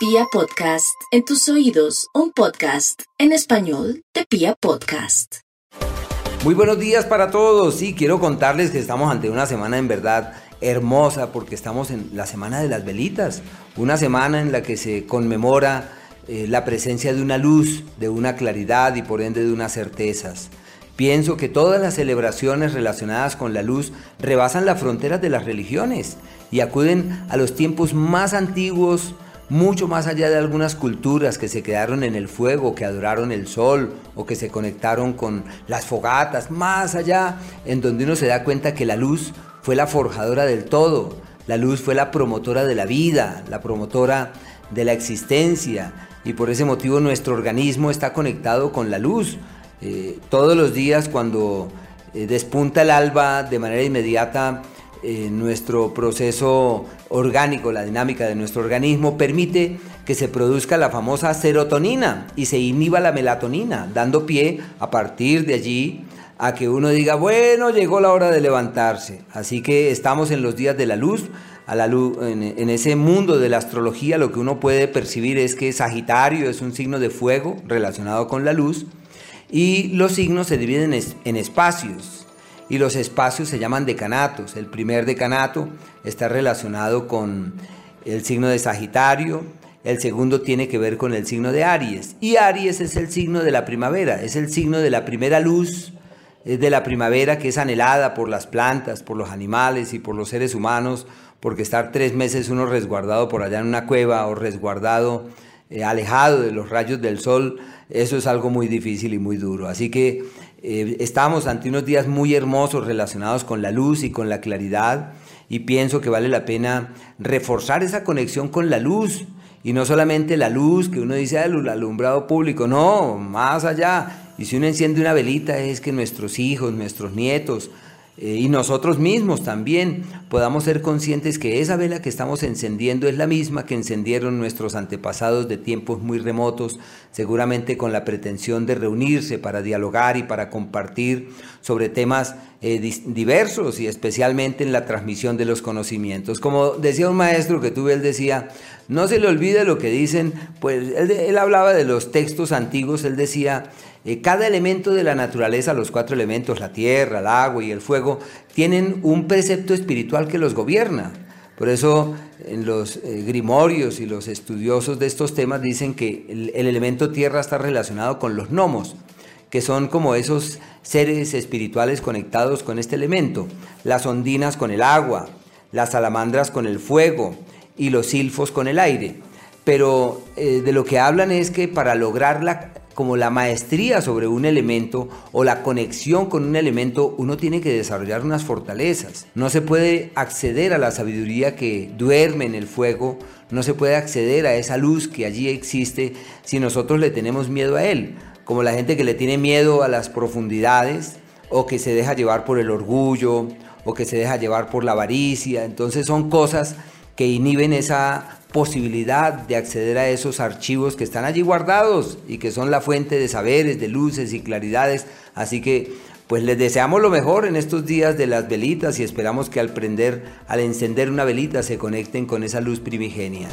Pia Podcast, en tus oídos, un podcast en español de Pia Podcast. Muy buenos días para todos. Sí, quiero contarles que estamos ante una semana en verdad hermosa porque estamos en la semana de las velitas, una semana en la que se conmemora eh, la presencia de una luz, de una claridad y por ende de unas certezas. Pienso que todas las celebraciones relacionadas con la luz rebasan las fronteras de las religiones y acuden a los tiempos más antiguos, mucho más allá de algunas culturas que se quedaron en el fuego, que adoraron el sol o que se conectaron con las fogatas, más allá, en donde uno se da cuenta que la luz fue la forjadora del todo, la luz fue la promotora de la vida, la promotora de la existencia, y por ese motivo nuestro organismo está conectado con la luz. Eh, todos los días cuando eh, despunta el alba de manera inmediata, nuestro proceso orgánico, la dinámica de nuestro organismo, permite que se produzca la famosa serotonina y se inhiba la melatonina, dando pie a partir de allí a que uno diga, bueno, llegó la hora de levantarse. Así que estamos en los días de la luz. A la luz en, ese mundo de la astrología lo que uno puede percibir es que Sagitario es un signo de fuego relacionado con la luz y los signos se dividen en espacios y los espacios se llaman decanatos. El primer decanato está relacionado con el signo de Sagitario, el segundo tiene que ver con el signo de Aries y Aries es el signo de la primavera, es el signo de la primera luz de la primavera que es anhelada por las plantas, por los animales y por los seres humanos, porque estar tres meses uno resguardado por allá en una cueva o resguardado, eh, alejado de los rayos del sol, eso es algo muy difícil y muy duro. Así que eh, estamos ante unos días muy hermosos relacionados con la luz y con la claridad y pienso que vale la pena reforzar esa conexión con la luz y no solamente la luz que uno dice el alumbrado público, no, más allá. Y si uno enciende una velita es que nuestros hijos, nuestros nietos, eh, y nosotros mismos también podamos ser conscientes que esa vela que estamos encendiendo es la misma que encendieron nuestros antepasados de tiempos muy remotos, seguramente con la pretensión de reunirse para dialogar y para compartir sobre temas eh, diversos y especialmente en la transmisión de los conocimientos. Como decía un maestro que tuve, él decía, no se le olvide lo que dicen, pues él hablaba de los textos antiguos, él decía, eh, cada elemento de la naturaleza, los cuatro elementos, la tierra, el agua y el fuego, tienen un precepto espiritual que los gobierna. Por eso en los eh, grimorios y los estudiosos de estos temas dicen que el, el, elemento tierra está relacionado con los gnomos, que son como esos seres espirituales conectados con este elemento, las ondinas con el agua, las salamandras con el fuego y los silfos con el aire. Pero eh, de lo que hablan es que para lograr la, como la maestría sobre un elemento o la conexión con un elemento, uno tiene que desarrollar unas fortalezas. No se puede acceder a la sabiduría que duerme en el fuego, no se puede acceder a esa luz que allí existe si nosotros le tenemos miedo a él, como la gente que le tiene miedo a las profundidades o que se deja llevar por el orgullo o que se deja llevar por la avaricia. Entonces son cosas que inhiben esa posibilidad de acceder a esos archivos que están allí guardados y que son la fuente de saberes, de luces y claridades. Así que pues les deseamos lo mejor en estos días de las velitas y esperamos que al prender, al encender una velita se conecten con esa luz primigenia.